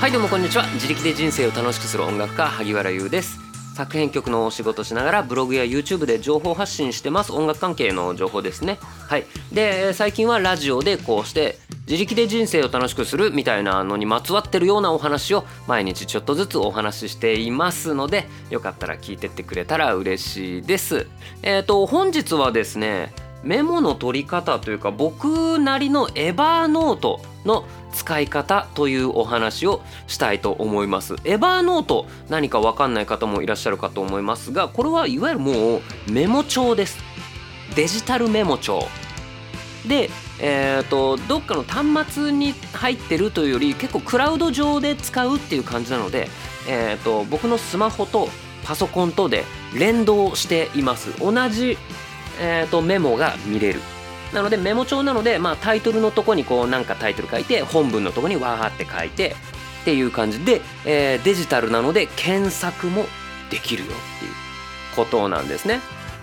はいどうもこんにちは。自力で人生を楽しくする音楽家萩原優です。作編曲のお仕事しながらブログや YouTube で情報発信してます。音楽関係の情報ですね。はい。で最近はラジオでこうして自力で人生を楽しくするみたいなのにまつわってるようなお話を毎日ちょっとずつお話ししていますのでよかったら聞いてってくれたら嬉しいです。えっ、ー、と本日はですねメモの取り方というか僕なりのエバーノートの使い方というお話をしたいと思います。エバーノート何か分かんない方もいらっしゃるかと思いますがこれはいわゆるもうメモ帳です。デジタルメモ帳。で、えーと、どっかの端末に入ってるというより結構クラウド上で使うっていう感じなので、えーと僕のスマホとパソコンとで連動しています。同じえーと、メモが見れるなのでメモ帳なので、まあ、タイトルのとこにこうなんかタイトル書いて本文のとこにわーって書いてっていう感じで、えー、デジタルなので検索もできるよっていうことなんですね。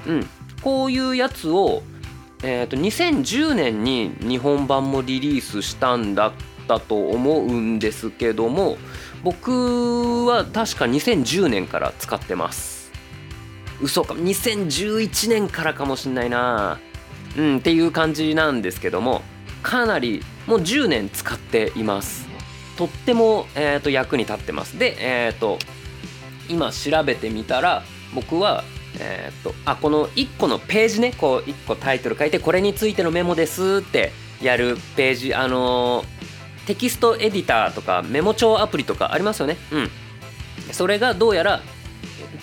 うん、こういうやつを、えーと、2010年に日本版もリリースしたんだったと思うんですけども僕は確か2010年から使ってます。嘘か。2011年からかもしんないな。うんっていう感じなんですけどもかなりもう10年使っています。とっても、えーと、役に立ってます。でえっ、ー、と今調べてみたら僕はえっ、ー、とあこの1個のページねこう1個タイトル書いてこれについてのメモですってやるページあのー、テキストエディターとかメモ帳アプリとかありますよね。うん。それがどうやら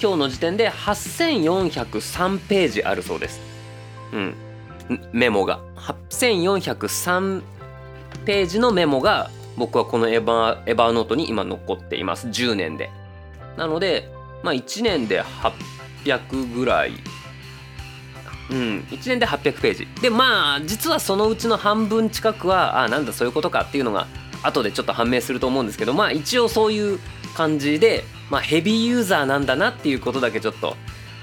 今日の時点で8403ページあるそうです。うん。メモが。8403ページのメモが僕はこのエバーエバーノートに今残っています。10年で。なので、まあ1年で800ぐらい。うん、1年で800ページ。で、まあ実はそのうちの半分近くは、あ、なんだそういうことかっていうのが後でちょっと判明すると思うんですけど、まあ一応そういう感じで、まあ、ヘビーユーザーなんだなっていうことだけちょっと、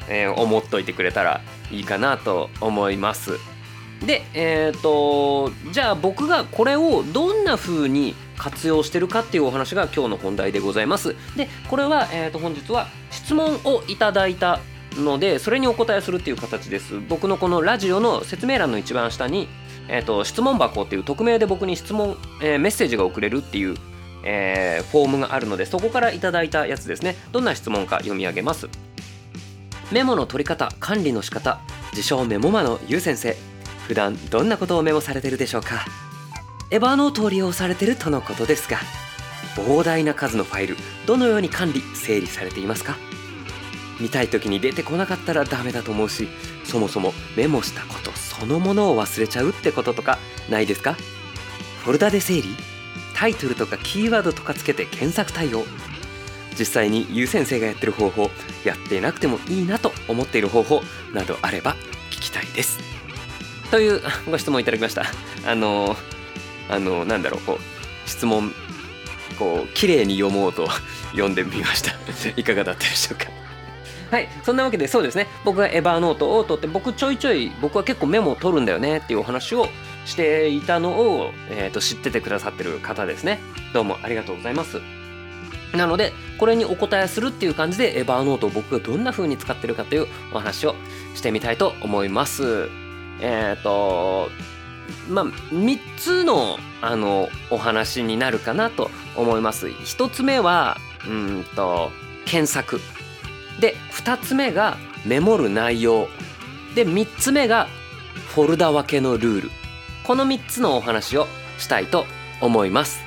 えー、思っといてくれたらいいかなと思います。で、えっ、ー、とじゃあ僕がこれをどんな風に活用してるかっていうお話が今日の本題でございます。でこれは、えー、と本日は質問をいただいたのでそれにお答えするっていう形です。僕のこのラジオの説明欄の一番下に、えー、と質問箱っていう匿名で僕に質問、えー、メッセージが送れるっていうえー、フォームがあるのでそこからいただいたやつですね。どんな質問か読み上げます。メモの取り方管理の仕方自称メモマのゆう先生。普段どんなことをメモされてるでしょうか。エヴァノートを利用されてるとのことですが膨大な数のファイルどのように管理整理されていますか。見たい時に出てこなかったらダメだと思うしそもそもメモしたことそのものを忘れちゃうってこととかないですか。フォルダで整理タイトルとかキーワードとかつけて検索対応。実際にゆう先生がやってる方法やってなくてもいいなと思っている方法などあれば聞きたいです。というご質問いただきました。あのあのなんだろうこう質問こう綺麗に読もうと読んでみました。いかがだったでしょうか？はいそんなわけでそうですね。僕がエヴァーノートを取って僕ちょいちょい僕は結構メモを取るんだよねっていうお話をしていたのを、えーと、知っててくださってる方ですね。どうもありがとうございます。なのでこれにお答えするっていう感じでエヴァーノートを僕がどんな風に使ってるかというお話をしてみたいと思います。えっ、ー、とまあ3つのあのお話になるかなと思います。1つ目はうんと検索。で2つ目がメモる内容。で3つ目がフォルダ分けのルール。この3つのお話をしたいと思います。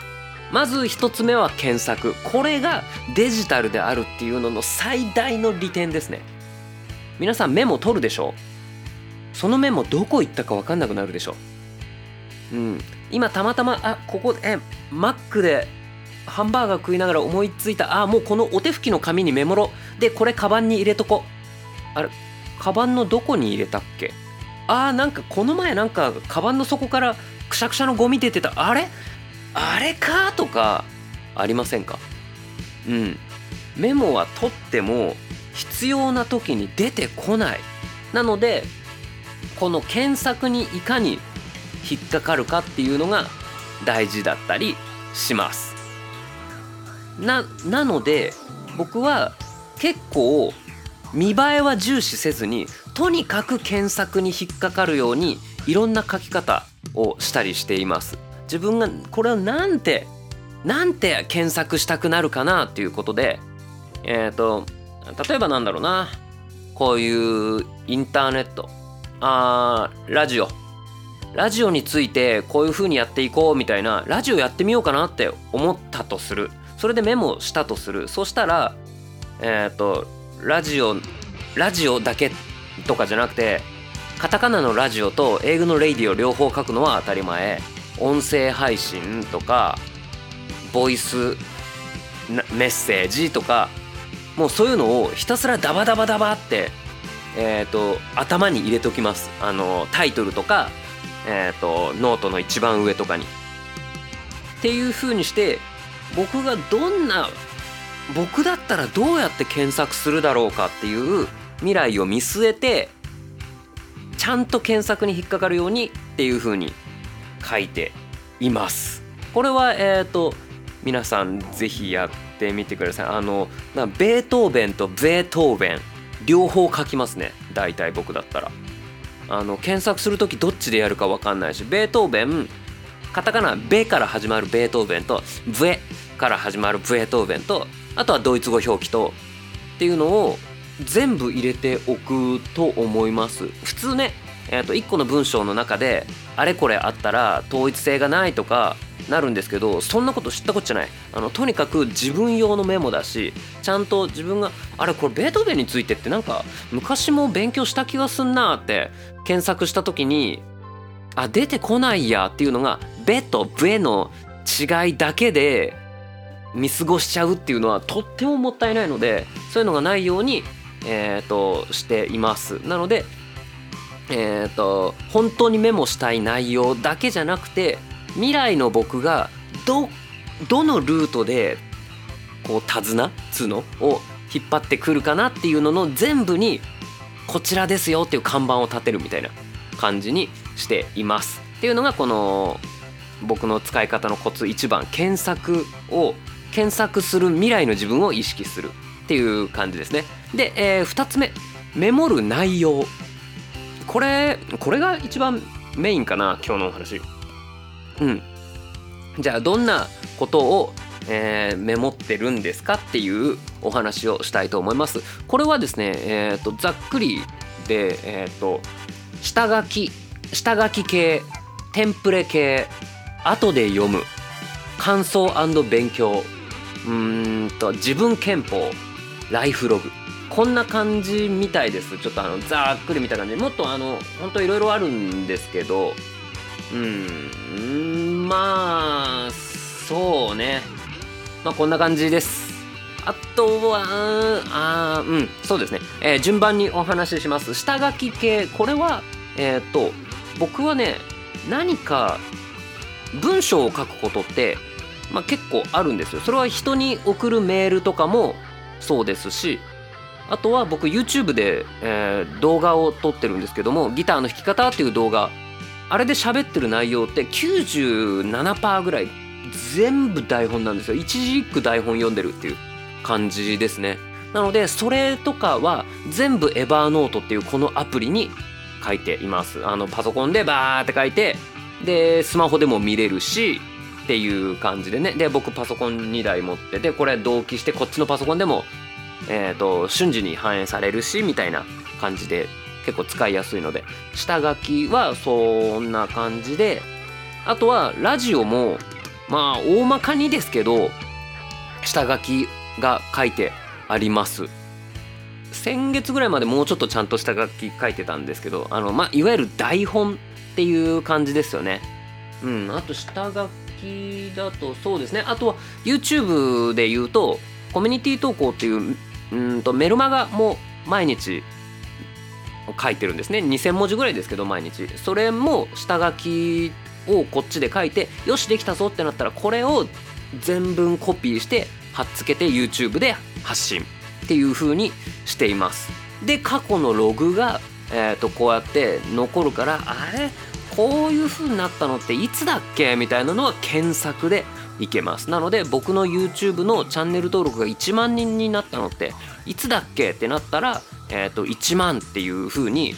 まず1つ目は検索。これがデジタルであるっていうのの最大の利点ですね。皆さんメモ取るでしょそのメモどこ行ったか分かんなくなるでしょう？ん。今たまたまあここえマックでハンバーガー食いながら思いついた。あもうこのお手拭きの紙にメモろでこれカバンに入れとこ。あれカバンのどこに入れたっけ？あーなんかこの前なんかカバンの底からくしゃくしゃのゴミ出てた。あれ？あれか？とかありませんか？うん。メモは取っても必要な時に出てこない。なのでこの検索にいかに引っかかるかっていうのが大事だったりします。ななので僕は結構見栄えは重視せずにとにかく検索に引っかかるようにいろんな書き方をしたりしています。自分がこれをなんてなんて検索したくなるかなっていうことでえっ、ー、と例えばなんだろうな。こういうインターネット。あーラジオ。ラジオについてこういう風にやっていこうみたいなラジオやってみようかなって思ったとする。それでメモしたとする。そしたらえっ、ー、とラジオラジオだけとかじゃなくてカタカナのラジオと英語のレイディオ両方書くのは当たり前音声配信とかボイスメッセージとかもうそういうのをひたすらダバダバダバって、えーと、頭に入れときますあのタイトルとか、えーと、ノートの一番上とかに。っていう風にして僕がどんな僕だったらどうやって検索するだろうかっていう未来を見据えてちゃんと検索に引っかかるようにっていう風に書いています。これはえっ、ー、と皆さんぜひやってみてください。あのベートーベンとベートーベン両方書きますね大体僕だったら。あの検索する時どっちでやるか分かんないしベートーベンカタカナ「ベ」から始まるベートーベンと「ブエ」から始まるベートーベンとあとはドイツ語表記とっていうのを全部入れておくと思います。普通ね、えー、と1個の文章の中であれこれあったら統一性がないとかなるんですけどそんなこと知ったことじゃない。あのとにかく自分用のメモだしちゃんと自分があれこれベートーベンについてってなんか昔も勉強した気がすんなって検索した時にあ出てこないやっていうのが「ベ」と「ブエ」の違いだけで見過ごしちゃうっていうのはとってももったいないのでそういうのがないようにえーと、しています。なのでえーと、本当にメモしたい内容だけじゃなくて未来の僕がどどのルートでこう手綱つのを引っ張ってくるかなっていうのの全部にこちらですよっていう看板を立てるみたいな感じにしています。っていうのがこの僕の使い方のコツ1番検索を検索する未来の自分を意識する。っていう感じですね。で、えー、2つ目。メモる内容。これこれが一番メインかな今日のお話。うん。じゃあどんなことを、えー、メモってるんですかっていうお話をしたいと思います。これはですねえっ、ー、とざっくりでえっ、ー、と下書き下書き系テンプレ系後で読む。感想勉強。うんと自分憲法。ライフログ。こんな感じみたいです。ちょっとあのざっくり見た感じ。もっとあの本当いろいろあるんですけどうんまあそうね。まあこんな感じです。あとはあうんそうですね、えー、順番にお話しします。下書き系。これはえっ、と僕はね何か文章を書くことってまあ、結構あるんですよ。それは人に送るメールとかもそうですしあとは僕 YouTube で、えー、動画を撮ってるんですけどもギターの弾き方っていう動画あれで喋ってる内容って97%ぐらい全部台本なんですよ。一字一句台本読んでるっていう感じですね。なのでそれとかは全部エバーノートっていうこのアプリに書いています。あのパソコンでバーって書いてでスマホでも見れるしっていう感じでね。で僕パソコン2台持っててこれ同期してこっちのパソコンでも、えーと、瞬時に反映されるしみたいな感じで結構使いやすいので。下書きはそんな感じであとはラジオもまあ大まかにですけど下書きが書いてあります。先月ぐらいまでもうちょっとちゃんと下書き書いてたんですけどあの、まあ、いわゆる台本っていう感じですよね。うんあと下書だとそうですね。あとは YouTube で言うとコミュニティ投稿っていううんとメルマガも毎日書いてるんですね。2000文字ぐらいですけど毎日。それも下書きをこっちで書いてよしできたぞってなったらこれを全文コピーして貼っつけて YouTube で発信っていう風にしています。で過去のログが、えー、とこうやって残るからあれ？こういう風になったのっていつだっけみたいなのは検索でいけます。なので僕の YouTube のチャンネル登録が1万人になったのっていつだっけってなったら、えー、と1万っていう風に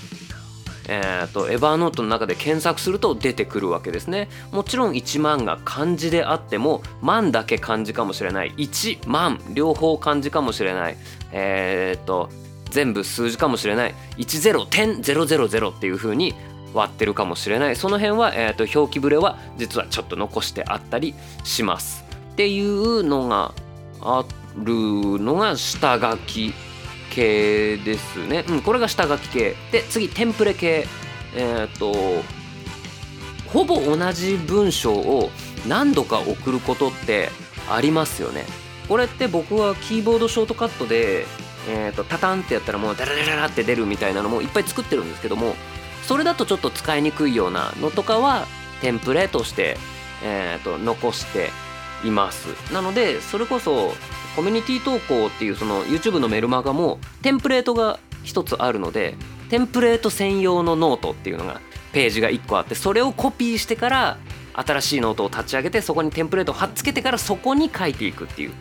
えーと、エヴァーノートの中で検索すると出てくるわけですね。もちろん1万が漢字であっても万だけ漢字かもしれない。1万両方漢字かもしれない。えっ、ー、と全部数字かもしれない。10.000っていう風に割ってるかもしれない。その辺は、えーと、表記ぶれは実はちょっと残してあったりします。っていうのがあるのが下書き系ですね、うん、これが下書き系。で次テンプレ系。えっ、ー、とほぼ同じ文章を何度か送ることってありますよね。これって僕はキーボードショートカットで、えーと、タタンってやったらもうダラダラダラって出るみたいなのもいっぱい作ってるんですけどもそれだとちょっと使いにくいようなのとかはテンプレとして、えーと残しています。なのでそれこそコミュニティ投稿っていうその YouTube のメルマガもテンプレートが一つあるのでテンプレート専用のノートっていうのがページが1個あってそれをコピーしてから新しいノートを立ち上げてそこにテンプレートを貼っつけてからそこに書いていくっていう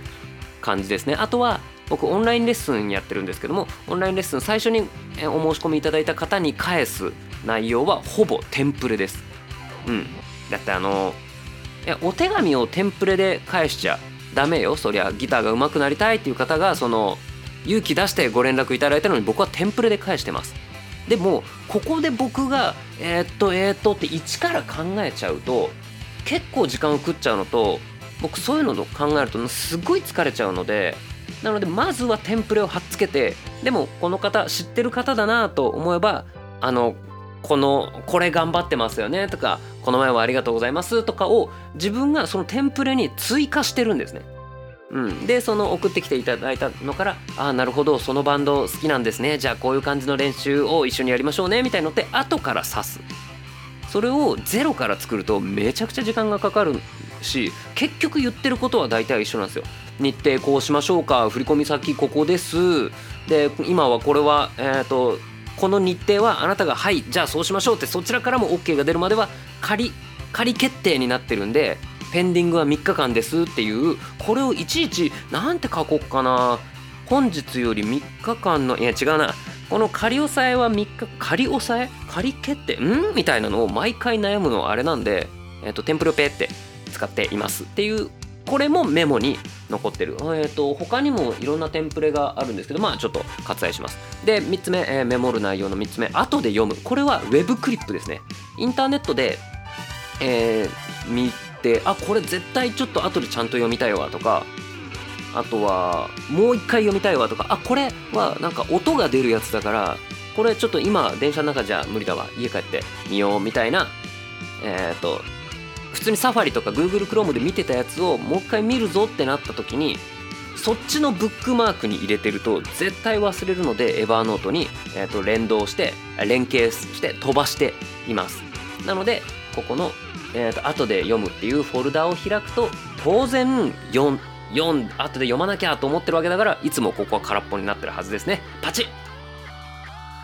感じですね。あとは僕オンラインレッスンやってるんですけどもオンラインレッスン最初にお申し込みいただいた方に返す内容はほぼテンプレです。うん。だってあのお手紙をテンプレで返しちゃダメよ。そりゃギターが上手くなりたいっていう方がその勇気出してご連絡いただいたのに僕はテンプレで返してます。でもここで僕がえー、っとえー、っとって一から考えちゃうと結構時間を食っちゃうのと僕そういうのを考えるとすごい疲れちゃうのでなのでまずはテンプレを貼っつけてでもこの方知ってる方だなと思えばあのこのこれ頑張ってますよねとかこの前はありがとうございますとかを自分がそのテンプレに追加してるんですね。うん、でその送ってきていただいたのからああなるほどそのバンド好きなんですね。じゃあこういう感じの練習を一緒にやりましょうねみたいのって後から指す。それをゼロから作るとめちゃくちゃ時間がかかるし結局言ってることは大体一緒なんですよ。日程こうしましょうか。振込先ここです。で今はこれはえっ、ー、とこの日程はあなたがはいじゃあそうしましょうってそちらからも OK が出るまでは仮仮決定になってるんでペンディングは3日間ですっていうこれをいちいちなんて書こうかな。本日より3日間のいや違うな。この仮押さえは3日仮押さえ？仮決定？ん？みたいなのを毎回悩むのはあれなんで、えっと、テンプレペって使っていますっていうこれもメモに残ってる。えっ、ー、と、他にもいろんなテンプレがあるんですけど、まあちょっと割愛します。で、3つ目、えー、メモる内容の3つ目、後で読む。これは Web クリップですね。インターネットで、えー、見て、あ、これ絶対ちょっと後でちゃんと読みたいわとか、あとは、もう一回読みたいわとか、あ、これはなんか音が出るやつだから、これちょっと今電車の中じゃ無理だわ。家帰って見ようみたいな、えっ、ー、と、普通にサファリとか Google Chrome で見てたやつをもう一回見るぞってなった時にそっちのブックマークに入れてると絶対忘れるので Evernote に、えー、と連動して連携して飛ばしています。なのでここの、えー、と後で読むっていうフォルダを開くと当然4 4後で読まなきゃと思ってるわけだからいつもここは空っぽになってるはずですね。パチッ！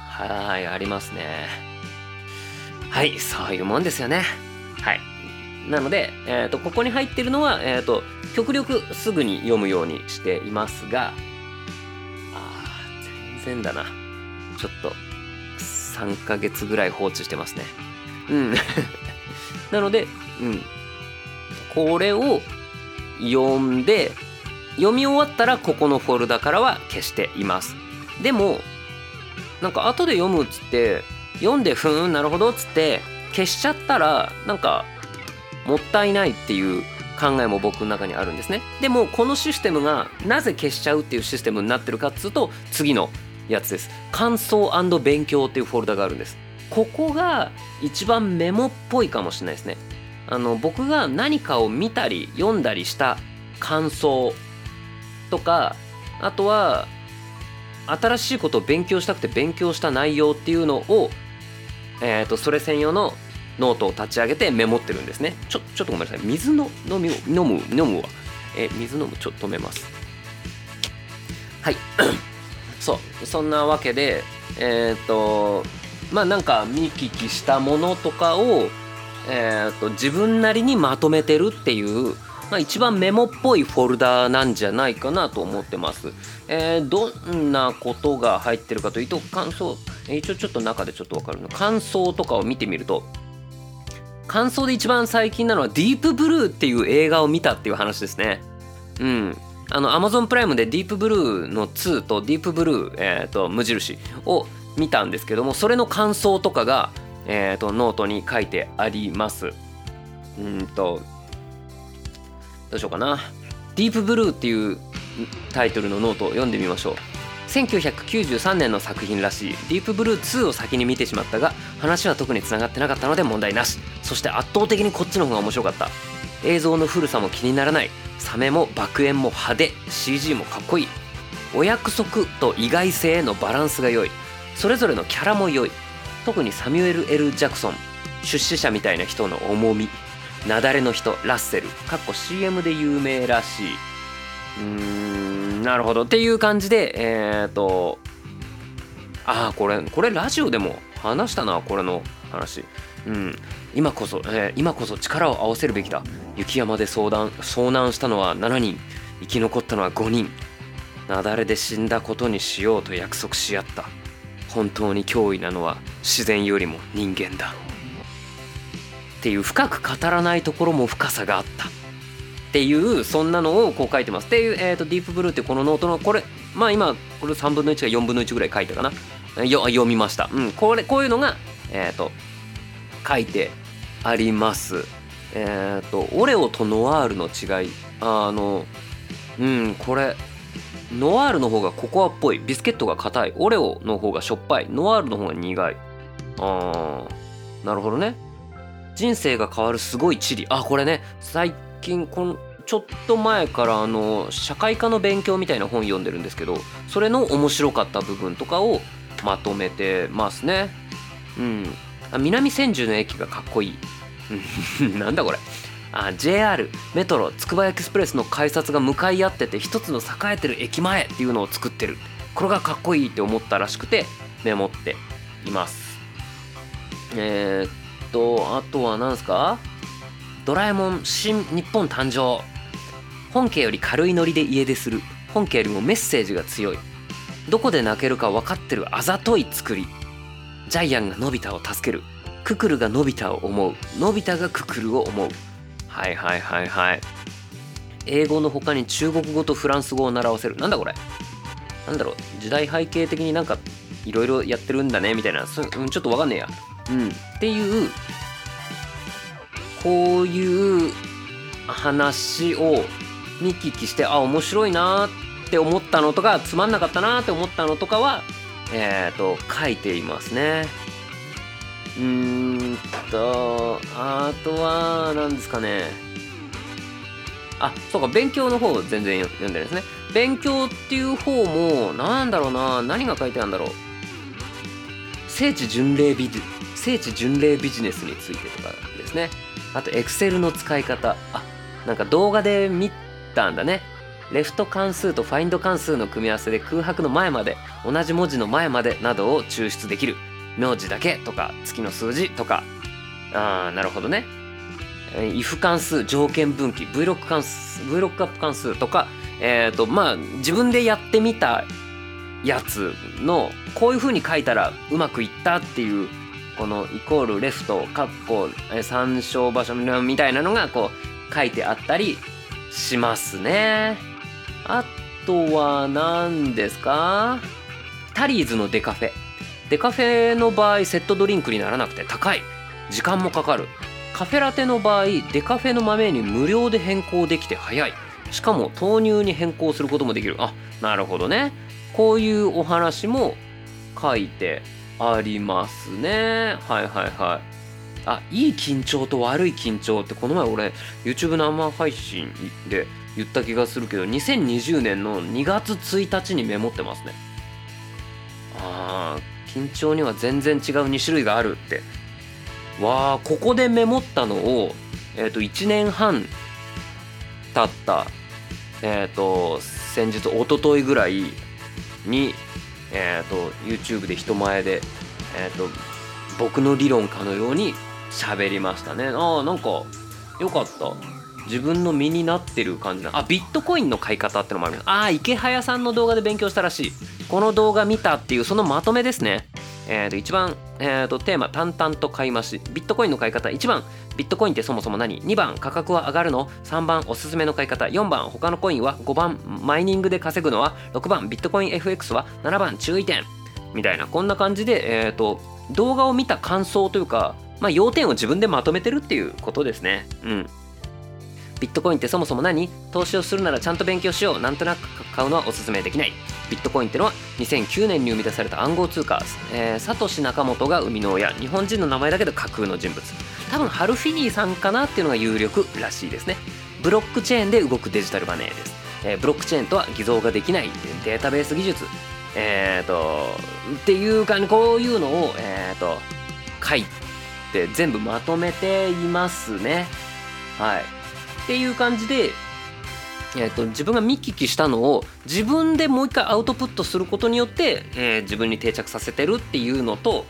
はいありますね。はいそういうもんですよね。なので、えーと、ここに入ってるのは、えーと、極力すぐに読むようにしていますがあ全然だな。ちょっと3ヶ月ぐらい放置してますね。うん。なので、うん、これを読んで読み終わったらここのフォルダからは消しています。でもなんか後で読むっつって読んでふーんなるほどっつって消しちゃったらなんかもったいないっていう考えも僕の中にあるんですね。でもこのシステムがなぜ消しちゃうっていうシステムになってるかっつうと次のやつです。感想勉強っていうフォルダがあるんです。ここが一番メモっぽいかもしれないですね。あの僕が何かを見たり読んだりした感想とかあとは新しいことを勉強したくて勉強した内容っていうのを、えー、とそれ専用のノートを立ち上げてメモってるんですね。ちょちょっとごめんなさい。水の飲み飲む飲むわ。え水飲む。ちょっと止めます。はい。そう。そんなわけでえっ、とまあなんか見聞きしたものとかを、えーと、自分なりにまとめてるっていうまあ、一番メモっぽいフォルダなんじゃないかなと思ってます。えー、どんなことが入ってるかというと感想。一応ちょっと中でちょっと分かるの。感想とかを見てみると感想で一番最近なのは「ディープブルー」っていう映画を見たっていう話ですね。うん、あの Amazon プライムでディープブルーの2とディープブルー、えーと、無印を見たんですけどもそれの感想とかが、えーと、ノートに書いてあります。うんとどうしようかな。ディープブルーっていうタイトルのノートを読んでみましょう。1993年の作品らしい。ディープブルー2を先に見てしまったが話は特につながってなかったので問題なし。そして圧倒的にこっちの方が面白かった。映像の古さも気にならない。サメも爆炎も派手。CG もかっこいい。お約束と意外性へのバランスが良い。それぞれのキャラも良い。特にサミュエル・ L・ ジャクソン。出資者みたいな人の重み。雪崩の人ラッセル。かっこ CM で有名らしい。うーん。なるほど。っていう感じでえっ、とああこれこれラジオでも話したなこれの話。うん。今こそ、えー、今こそ力を合わせるべきだ。雪山で相談遭難したのは7人。生き残ったのは5人。雪崩で死んだことにしようと約束し合った。本当に脅威なのは自然よりも人間だ。っていう深く語らないところも深さがあった。っていうそんなのをこう書いてます。っていう、えーと、ディープブルーってこのノートのこれまあ今これ3分の1か4分の1ぐらい書いたかな。よ読みました、うん、これこういうのがえっ、ー、と書いてあります。えっ、ー、とオレオとノワールの違い。あのうんこれノワールの方がココアっぽい。ビスケットが硬い。オレオの方がしょっぱい。ノワールの方が苦い。あーなるほどね。人生が変わるすごい地理あこれね最近このちょっと前からあの社会科の勉強みたいな本読んでるんですけどそれの面白かった部分とかをまとめてますね。うん。南千住の駅がかっこいい。なんだこれ。あ JR メトロつくばエクスプレスの改札が向かい合ってて一つの栄えてる駅前っていうのを作ってる。これがかっこいいって思ったらしくてメモっています。えー、っとあとは何すか？ドラえもん新日本誕生。本家より軽いノリで家出する。本家よりもメッセージが強い。どこで泣けるか分かってるあざとい作り。ジャイアンがのび太を助ける。ククルがのび太を思う。のび太がククルを思う。はいはいはいはい。英語の他に中国語とフランス語を習わせる。なんだこれ。なんだろう。時代背景的になんかいろいろやってるんだねみたいな。ちょっとわかんねえや。うん。っていうこういう話を見聞きしてあ面白いなって思ったのとかつまんなかったなって思ったのとかはえっ、ー、と書いていますね。うーんとあとは何ですかね。あそうか勉強の方全然読んでるんですね。勉強っていう方もなんだろうな何が書いてあるんだろう。聖地巡礼ビジ聖地巡礼ビジネスについてとかですね。あとエクセルの使い方。あなんか動画で見たんだね。レフト関数とファインド関数の組み合わせで空白の前まで同じ文字の前までなどを抽出できる。名字だけとか月の数字とか。あーなるほどね。if 関数条件分岐 vlook 関数 Vlookup 関数とか。えっ、ー、とまあ自分でやってみたやつのこういう風に書いたらうまくいったっていうこのイコールレフトカッコ参照場所みたいなのがこう書いてあったりしますね。あとは何ですか？タリーズのデカフェ。デカフェの場合セットドリンクにならなくて高い。時間もかかる。カフェラテの場合デカフェの豆に無料で変更できて早い。しかも豆乳に変更することもできる。あ、なるほどね。こういうお話も書いてありますね。はいはいはい。あ、いい緊張と悪い緊張ってこの前俺 YouTube 生配信で言った気がするけど2020年の2月1日にメモってますねあー緊張には全然違う2種類があるってわあここでメモったのをえっ、ー、と1年半経ったえっ、ー、と先日一昨日ぐらいにえ、ー、と YouTube で人前でえっ、と僕の理論かのように喋りましたね。ああなんかよかった。自分の身になってる感じなあビットコインの買い方ってのもあるああ池早さんの動画で勉強したらしい。この動画見たっていうそのまとめですね。えー、と一番、えー、とテーマ淡々と買い増し。ビットコインの買い方1番。ビットコインってそもそも何？2番価格は上がるの？3番おすすめの買い方。4番他のコインは？5番マイニングで稼ぐのは？6番ビットコイン FX は？7番注意点。みたいな。こんな感じで、えーと、動画を見た感想というか、まあ、要点を自分でまとめてるっていうことですね。うんビットコインってそもそも何？投資をするならちゃんと勉強しよう。なんとなく買うのはおすすめできない。ビットコインってのは2009年に生み出された暗号通貨、えー、サトシ・ナカモトが生みの親。日本人の名前だけど架空の人物。多分ハルフィニーさんかなっていうのが有力らしいですね。ブロックチェーンで動くデジタルマネーです、えー、ブロックチェーンとは偽造ができない。データベース技術。えっ、ー、とっていうかこういうのをえっ、ー、と書いて全部まとめていますね。はい。っていう感じで、えーと、自分が見聞きしたのを自分でもう一回アウトプットすることによって、えー、自分に定着させてるっていうのと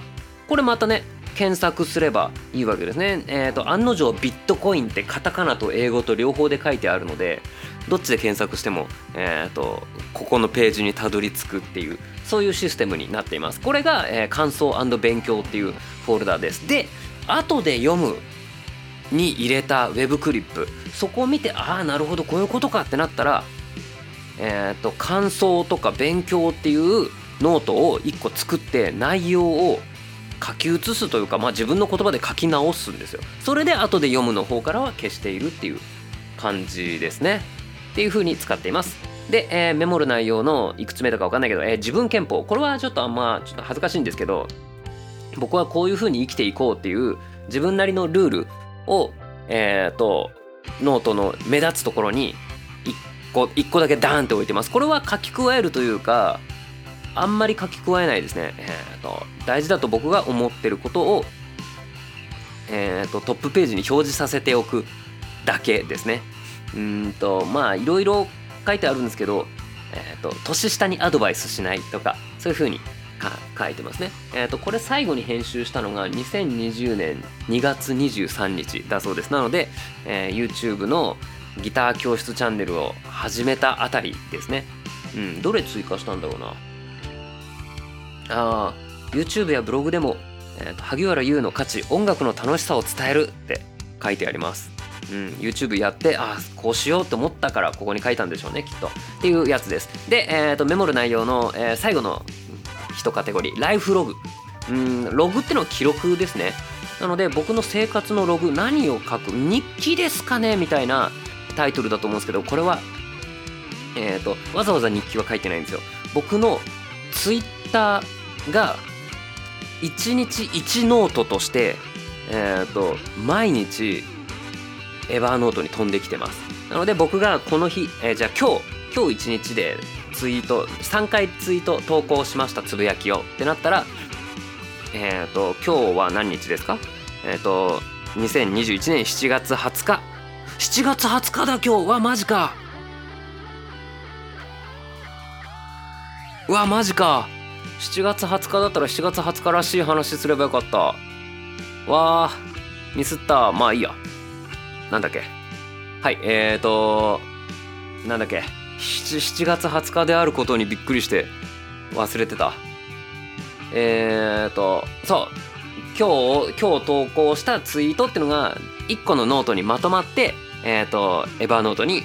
これまたね検索すればいいわけですね。えっ、ー、と案の定ビットコインってカタカナと英語と両方で書いてあるのでどっちで検索しても、えーと、ここのページにたどり着くっていうそういうシステムになっています。これが、えー、感想勉強っていうフォルダです。で後で読むに入れたウェブクリップ。そこを見てああなるほどこういうことかってなったらえっ、ー、と感想とか勉強っていうノートを1個作って内容を書き写すというか、まあ、自分の言葉で書き直すんですよ。それで後で読むの方からは消しているっていう感じですね。っていう風に使っています。で、えー、メモる内容のいくつ目だか分かんないけど、えー、自分憲法。これはちょっとあんまちょっと恥ずかしいんですけど僕はこういう風に生きていこうっていう自分なりのルールを、えっ、ー、と、ノートの目立つところに1個、1個だけダーンって置いてます。これは書き加えるというか、あんまり書き加えないですね。えっ、ー、と、大事だと僕が思ってることを、えっ、ー、と、トップページに表示させておくだけですね。うんと、まあ、いろいろ書いてあるんですけど、えっ、と、年下にアドバイスしないとか、そういうふうに書いてますね。えっ、ー、と、これ最後に編集したのが2020年2月23日だそうです。なので、えー、YouTube のギター教室チャンネルを始めたあたりですね。うん、どれ追加したんだろうな。ああ、YouTube やブログでも、えーと、萩原優の価値、音楽の楽しさを伝えるって書いてあります。うん、YouTube やってあこうしようと思ったからここに書いたんでしょうねきっとっていうやつですで、えーとメモる内容の、えー、最後の1カテゴリーライフログ。うんログってのは記録ですね。なので僕の生活のログ何を書く日記ですかねみたいなタイトルだと思うんですけどこれはえっ、ー、とわざわざ日記は書いてないんですよ。僕のツイッターが1日1ノートとしてえっ、ー、と毎日エヴァーノートに飛んできてます。なので僕がこの日、えー、じゃあ今日今日1日でツイート3回ツイート投稿しましたつぶやきを。ってなったらえっ、ー、と今日は何日ですか？えっ、ー、と2021年7月20日。7月20日だ今日。わマジか。うわマジか。7月20日だったら7月20日らしい話すればよかった。わあミスった。まあいいや。なんだっけ？はいえーとなんだっけ？7, 月20日であることにびっくりして忘れてた。えーとそう。今日今日投稿したツイートっていうのが1個のノートにまとまってえーとエバーノートに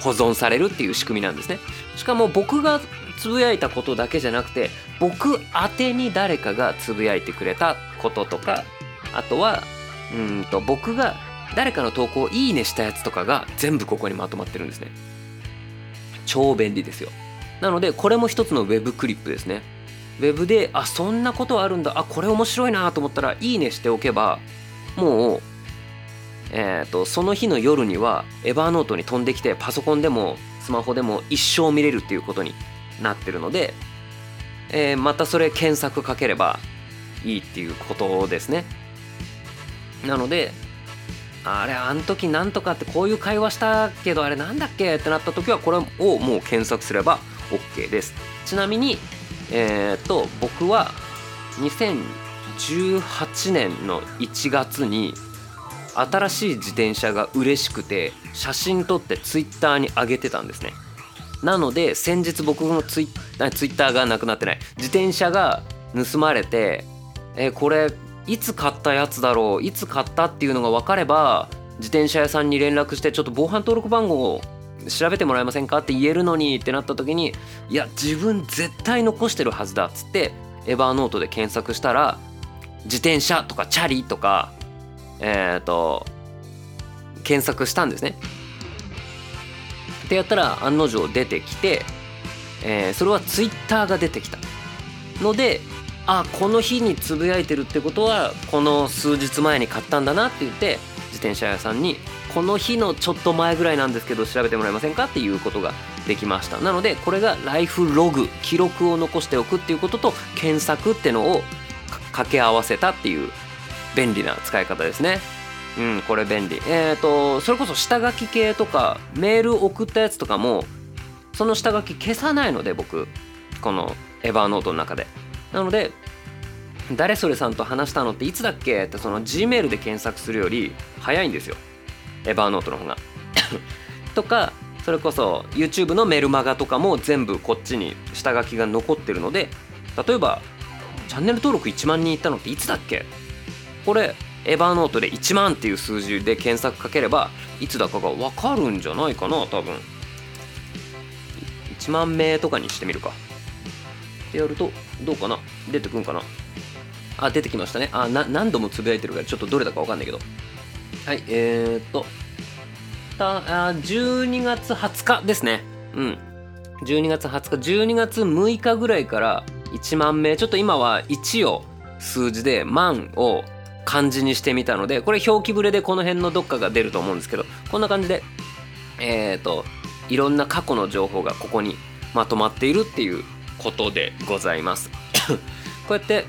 保存されるっていう仕組みなんですね。しかも僕がつぶやいたことだけじゃなくて僕宛てに誰かがつぶやいてくれたこととかあとはうんと僕が誰かの投稿をいいねしたやつとかが全部ここにまとまってるんですね。超便利ですよ。なのでこれも一つの Web クリップですね。Web であそんなことあるんだ。あこれ面白いなと思ったらいいねしておけばもうえーと、その日の夜にはエバーノートに飛んできてパソコンでもスマホでも一生見れるっていうことになってるので、えー、またそれ検索かければいいっていうことですね。なのであれあの時なんとかってこういう会話したけどあれなんだっけってなった時はこれをもう検索すれば OK です。ちなみにえっ、と僕は2018年の1月に新しい自転車が嬉しくて写真撮ってツイッターに上げてたんですね。なので先日僕のツイツイッターがなくなってない。自転車が盗まれてえこれいつ買ったやつだろういつ買ったっていうのが分かれば自転車屋さんに連絡してちょっと防犯登録番号を調べてもらえませんかって言えるのにってなった時にいや自分絶対残してるはずだっつってエバーノートで検索したら自転車とかチャリとかえっ、ー、と検索したんですね。ってやったら案の定出てきて、えー、それはツイッターが出てきたのであこの日につぶやいてるってことはこの数日前に買ったんだなって言って自転車屋さんにこの日のちょっと前ぐらいなんですけど調べてもらえませんかっていうことができました。なのでこれがライフログ記録を残しておくっていうことと検索ってのを掛け合わせたっていう便利な使い方ですね。うんこれ便利。えっ、ー、とそれこそ下書き系とかメール送ったやつとかもその下書き消さないので僕このエヴァーノートの中で。なので誰それさんと話したのっていつだっけってその Gmail で検索するより早いんですよ。エヴァーノートの方が。とかそれこそ YouTube のメルマガとかも全部こっちに下書きが残ってるので例えばチャンネル登録1万人いったのっていつだっけ？これエヴァーノートで1万っていう数字で検索かければいつだかが分かるんじゃないかな多分。1万名とかにしてみるか。ってやるとどうかな？出てくんかな？あ出てきましたね。あ何度もつぶやいてるからちょっとどれだか分かんないけど。はいえー、っと。たあ12月20日ですね。うん。12月20日12月6日ぐらいから1万名ちょっと今は1を数字で万を漢字にしてみたのでこれ表記ぶれでこの辺のどっかが出ると思うんですけどこんな感じでえっ、といろんな過去の情報がここにまとまっているっていうことでございます。こうやって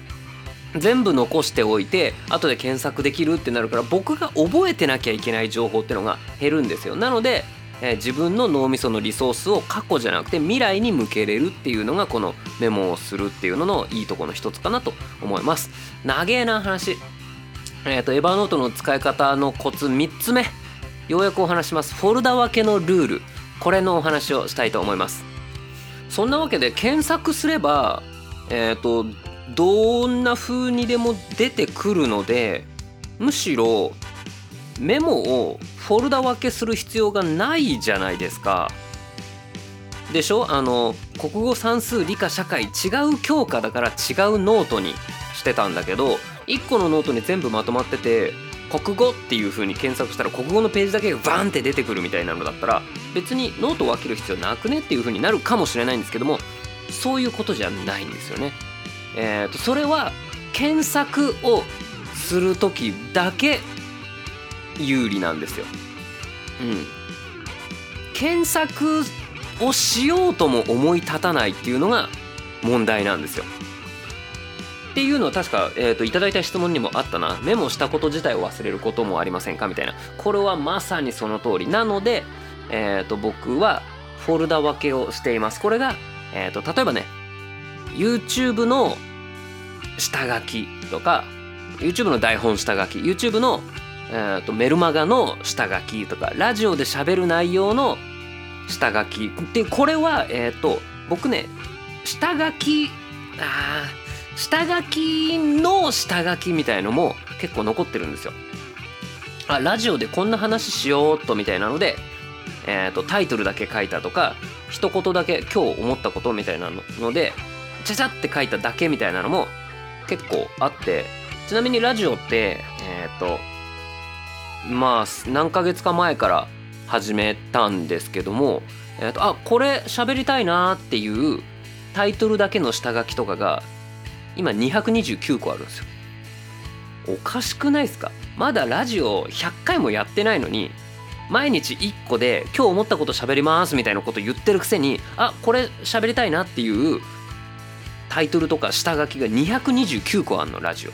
全部残しておいて後で検索できるってなるから僕が覚えてなきゃいけない情報ってのが減るんですよ。なので、えー、自分の脳みそのリソースを過去じゃなくて未来に向けれるっていうのがこのメモをするっていうののいいとこの一つかなと思います。長えな話。えっ、ー、とエヴァノートの使い方のコツ3つ目。ようやくお話します。フォルダ分けのルール。これのお話をしたいと思います。そんなわけで検索すればえっ、ー、とどんな風にでも出てくるのでむしろメモをフォルダ分けする必要がないじゃないですか。でしょ？あの国語算数理科社会違う教科だから違うノートにしてたんだけど1個のノートに全部まとまってて国語っていう風に検索したら国語のページだけがバーンって出てくるみたいなのだったら別にノートを分ける必要なくねっていう風になるかもしれないんですけどもそういうことじゃないんですよね。えーと、それは検索をする時だけ有利なんですよ。うん、検索をしようとも思い立たないっていうのが問題なんですよ。っていうのは確か、えーと、いただいた質問にもあったな。メモしたこと自体を忘れることもありませんか？みたいな。これはまさにその通り。なので、えーと、僕はフォルダ分けをしています。これが、えーと例えばね YouTube の下書きとか YouTube の台本下書き YouTube の、えーと、メルマガの下書きとかラジオで喋る内容の下書き。でこれはえっ、ー、と僕ね下書きあ下書きの下書きみたいのも結構残ってるんですよ。あラジオでこんな話しようっとみたいなので、えーと、タイトルだけ書いたとか一言だけ今日思ったことみたいなのでちゃちゃって書いただけみたいなのも結構あってちなみにラジオってえっ、ー、とまあ何ヶ月か前から始めたんですけども、えーと、あこれ喋りたいなっていうタイトルだけの下書きとかが今229個あるんですよ。おかしくないですか？まだラジオ100回もやってないのに毎日1個で今日思ったこと喋りますみたいなこと言ってるくせにあこれ喋りたいなっていうタイトルとか下書きが229個あんのラジオ。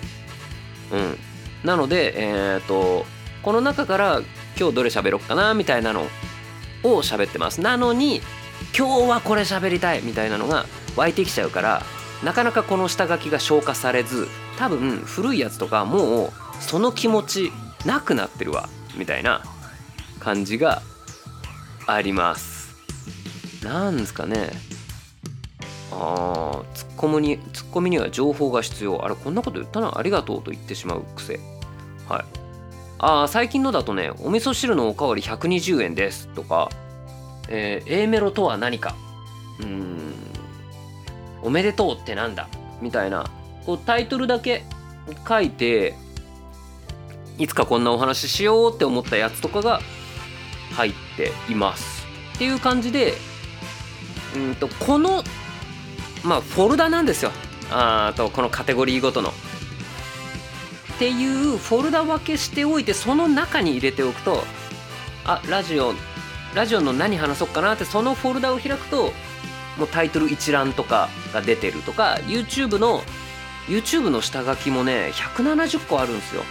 うん。なのでえっ、ー、とこの中から今日どれ喋ろっかなみたいなのを喋ってます。なのに今日はこれ喋りたいみたいなのが湧いてきちゃうからなかなかこの下書きが消化されず多分古いやつとかもうその気持ちなくなってるわみたいな感じがあります。なんですかね。あーツッコミにツッコミには情報が必要。あれこんなこと言ったな。ありがとうと言ってしまう癖。はい。あー最近のだとねお味噌汁のおかわり120円ですとかえー、A メロとは何か。うん。おめでとうってなんだ？みたいな。こうタイトルだけ書いていつかこんなお話ししようって思ったやつとかが入っています。っていう感じでうんとこのまあフォルダなんですよ。あとこのカテゴリーごとの。っていうフォルダ分けしておいてその中に入れておくとあラジオラジオの何話そうかなってそのフォルダを開くともうタイトル一覧とかが出てるとか YouTube の YouTube の下書きもね170個あるんですよ。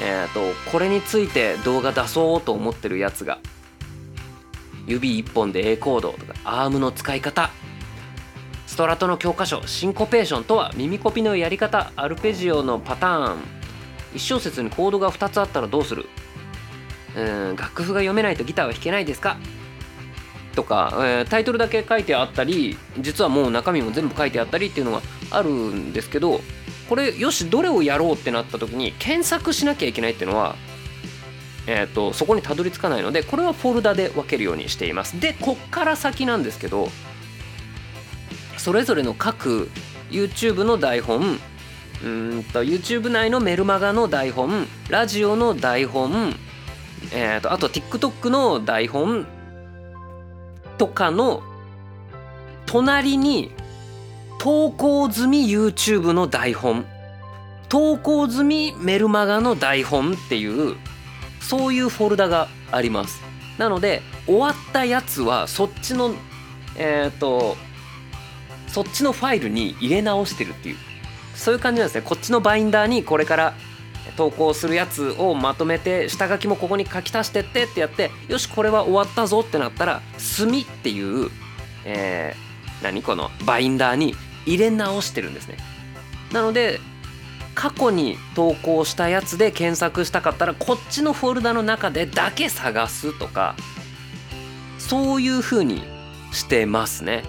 えっ、ー、とこれについて動画出そうと思ってるやつが。指一本で A コードとかアームの使い方。ストラトの教科書シンコペーションとは耳コピのやり方。アルペジオのパターン。1小節にコードが2つあったらどうする？うん楽譜が読めないとギターは弾けないですか？とか、えー、タイトルだけ書いてあったり実はもう中身も全部書いてあったりっていうのがあるんですけどこれよしどれをやろうってなった時に検索しなきゃいけないっていうのはえーと、そこにたどり着かないのでこれはフォルダで分けるようにしています。でこっから先なんですけどそれぞれの各 YouTube の台本うんと YouTube 内のメルマガの台本ラジオの台本、えーと、あと TikTok の台本とかの隣に投稿済み YouTube の台本。投稿済みメルマガの台本っていうそういうフォルダがあります。なので終わったやつはそっちのえっ、ー、とそっちのファイルに入れ直してるっていう。そういう感じなんですね。こっちのバインダーにこれから投稿するやつをまとめて下書きもここに書き足してってってやってよしこれは終わったぞってなったら「墨」っていう、えー、何このバインダーに入れ直してるんですねなので過去に投稿したやつで検索したかったらこっちのフォルダの中でだけ探すとかそういう風にしてますね。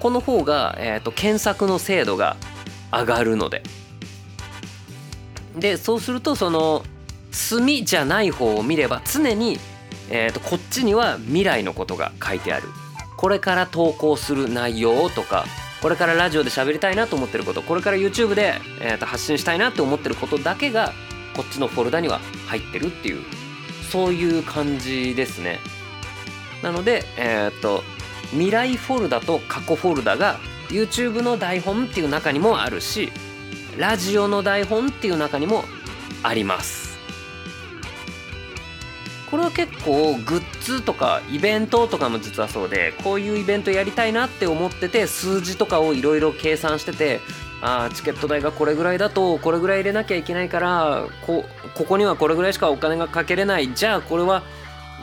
この方が、えーと、検索の精度が上がるのででそうするとその墨じゃない方を見れば常に、えーと、こっちには未来のことが書いてある。これから投稿する内容とかこれからラジオで喋りたいなと思ってることこれから YouTube で、えーと発信したいなって思ってることだけがこっちのフォルダには入ってるっていうそういう感じですね。なのでえっ、と未来フォルダと過去フォルダが YouTube の台本っていう中にもあるしラジオの台本っていう中にもあります。これは結構グッズとかイベントとかも実はそうでこういうイベントやりたいなって思ってて数字とかをいろいろ計算しててあチケット代がこれぐらいだとこれぐらい入れなきゃいけないからこここにはこれぐらいしかお金がかけれない。じゃあこれは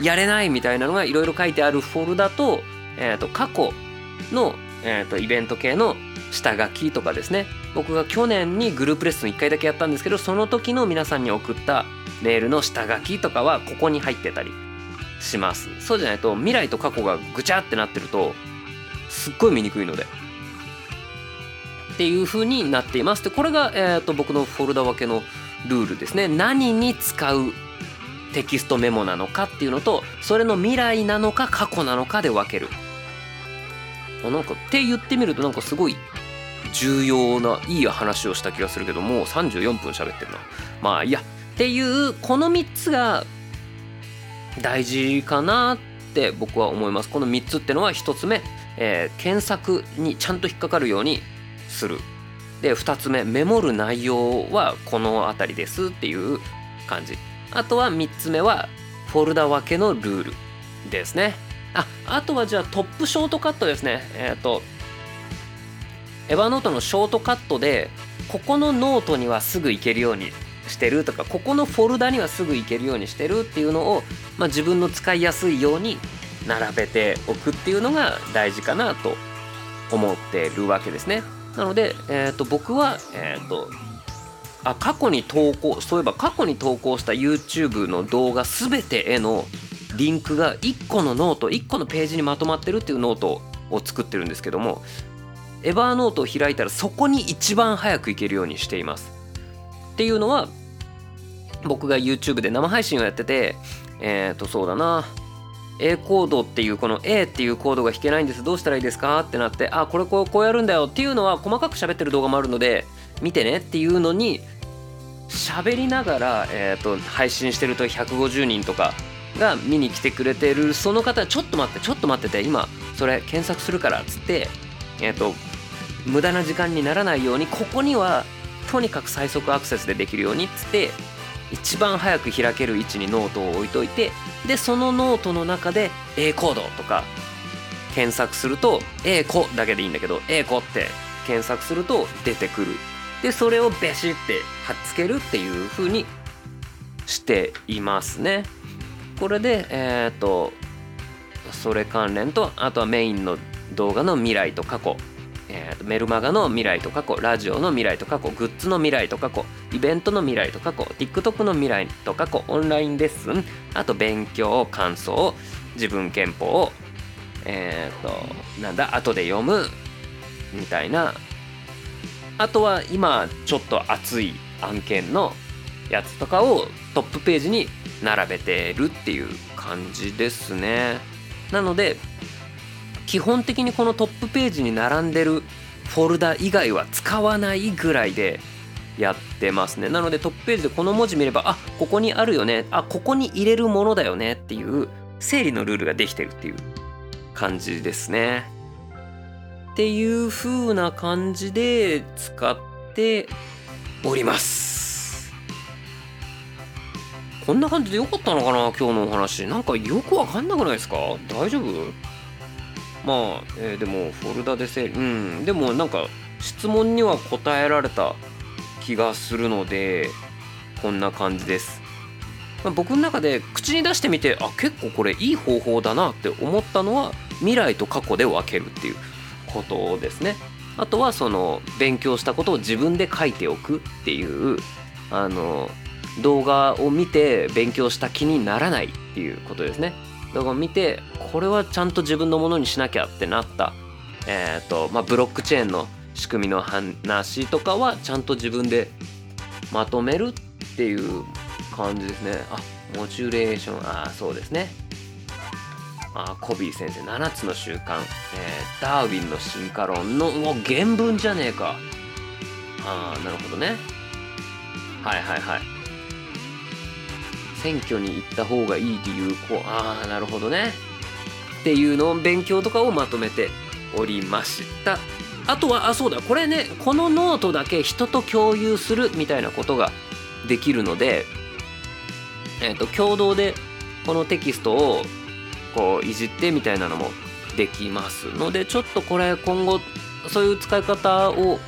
やれないみたいなのがいろいろ書いてあるフォルダとえーと、過去の、えーと、イベント系の下書きとかですね。僕が去年にグループレッスン1回だけやったんですけどその時の皆さんに送ったメールの下書きとかはここに入ってたりします。そうじゃないと未来と過去がぐちゃってなってるとすっごい見にくいので。っていう風になっています。でこれが、えーと僕のフォルダ分けのルールですね。何に使うテキストメモなのかっていうのとそれの未来なのか過去なのかで分ける。なんかって言ってみるとなんかすごい重要ないい話をした気がするけどもう34分喋ってるな。まあいや。っていうこの3つが大事かなって僕は思います。この3つってのは1つ目、えー、検索にちゃんと引っかかるようにする。で2つ目メモる内容はこの辺りですっていう感じ。あとは3つ目はフォルダ分けのルールですね。ああとはじゃあトップショートカットですね。えっ、ー、とエヴァノートのショートカットでここのノートにはすぐ行けるようにしてるとかここのフォルダにはすぐ行けるようにしてるっていうのを、まあ、自分の使いやすいように並べておくっていうのが大事かなと思ってるわけですね。なので、えー、と僕は、えー、とあ過去に投稿そういえば過去に投稿した YouTube の動画全てへのリンクが1個のノート1個のページにまとまってるっていうノートを作ってるんですけども Evernote を開いたらそこに一番早く行けるようにしています。っていうのは僕が YouTube で生配信をやっててえっ、ー、とそうだな。A コードっていうこの A っていうコードが弾けないんです。どうしたらいいですか？ってなってあこれこうこうやるんだよ。っていうのは細かく喋ってる動画もあるので見てねっていうのに喋りながら、えーと、配信してると150人とかが見に来てくれてるその方ちょっと待ってちょっと待ってて今それ検索するからっつってえっ、ー、と無駄な時間にならないようにここにはとにかく最速アクセスでできるようにっつって一番早く開ける位置にノートを置いといてでそのノートの中で A コードとか検索すると A コだけでいいんだけど A コって検索すると出てくる。でそれをベシって貼っつけるっていう風にしていますね。これでえっ、とそれ関連とあとはメインの動画の未来と過去。えー、メルマガの未来と過去ラジオの未来と過去グッズの未来と過去イベントの未来と過去 TikTok の未来と過去オンラインレッスン。あと勉強感想自分憲法をえっ、となんだ後で読むみたいな。あとは今ちょっと熱い案件のやつとかをトップページに並べてるっていう感じですね。なので基本的にこのトップページに並んでるフォルダ以外は使わないぐらいでやってますね。なのでトップページでこの文字見ればあここにあるよね。あここに入れるものだよね。っていう整理のルールができてるっていう感じですね。っていう風な感じで使っております。こんな感じでよかったのかな今日のお話。なんかよくわかんなくないですか？大丈夫？まあ、えー、でもフォルダで整理うん。でもなんか質問には答えられた気がするのでこんな感じです、まあ、僕の中で口に出してみてあ結構これいい方法だなって思ったのは未来と過去で分けるっていうことですね。あとはその勉強したことを自分で書いておくっていうあの動画を見て勉強した気にならないっていうことですね。動画を見てこれはちゃんと自分のものにしなきゃってなった、えーとまあ、ブロックチェーンの仕組みの話とかはちゃんと自分でまとめるっていう感じですね。あモチュレーション。あそうですね。あコビー先生7つの習慣、えー、ダーウィンの進化論のもう原文じゃねえか。ああなるほどね。はいはいはい。選挙に行った方がいい理由こうああなるほどね。っていうのを勉強とかをまとめておりました。あとはあそうだ。これねこのノートだけ人と共有するみたいなことができるのでえっ、ー、と共同でこのテキストをこういじってみたいなのもできますのでちょっとこれ今後そういう使い方を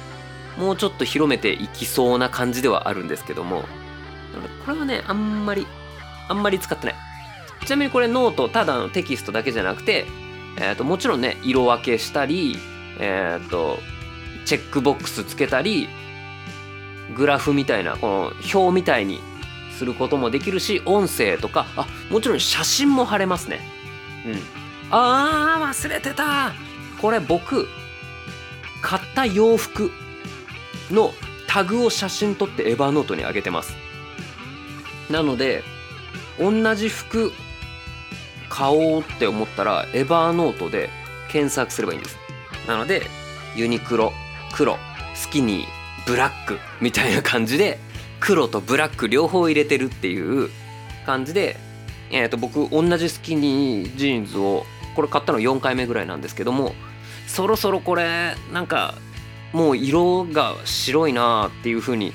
もうちょっと広めていきそうな感じではあるんですけども。これはねあんまりあんまり使ってない。ちなみにこれノートただのテキストだけじゃなくて、えー、ともちろんね色分けしたりえっ、ー、とチェックボックスつけたりグラフみたいなこの表みたいにすることもできるし音声とかあもちろん写真も貼れますね。うん。あー忘れてた。これ僕買った洋服のタグを写真撮ってエヴァーノートに上げてます。なので同じ服買おうって思ったらエバーノートで検索すればいいんです。なのでユニクロ黒スキニーブラックみたいな感じで黒とブラック両方入れてるっていう感じで、えー、と僕同じスキニージーンズをこれ買ったの4回目ぐらいなんですけどもそろそろこれなんかもう色が白いなっていう風に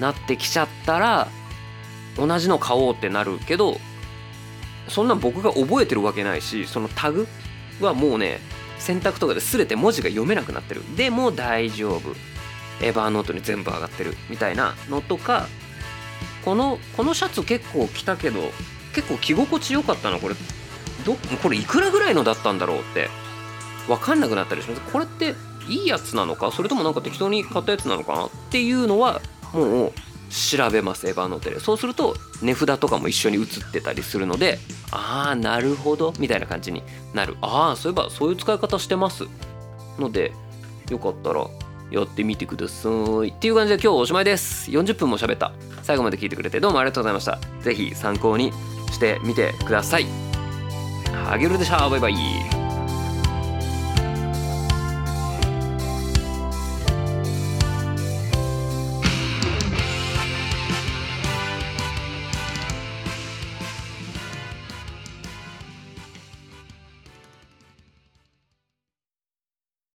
なってきちゃったら同じの買おうってなるけどそんなん僕が覚えてるわけないしそのタグはもうね選択とかで擦れて文字が読めなくなってる。でも大丈夫。エヴァーノートに全部上がってるみたいなのとかこのこのシャツ結構着たけど結構着心地良かったなこれ。どこれいくらぐらいのだったんだろうって分かんなくなったりします。これっていいやつなのか？それともなんか適当に買ったやつなのかな？っていうのはもう調べますエヴァノートでそうすると値札とかも一緒に写ってたりするのでああなるほどみたいな感じになる。ああそういえばそういう使い方してます。のでよかったらやってみてください。っていう感じで今日おしまいです。40分も喋った。最後まで聞いてくれてどうもありがとうございました。是非参考にしてみてください。あげるでしょバイバイ。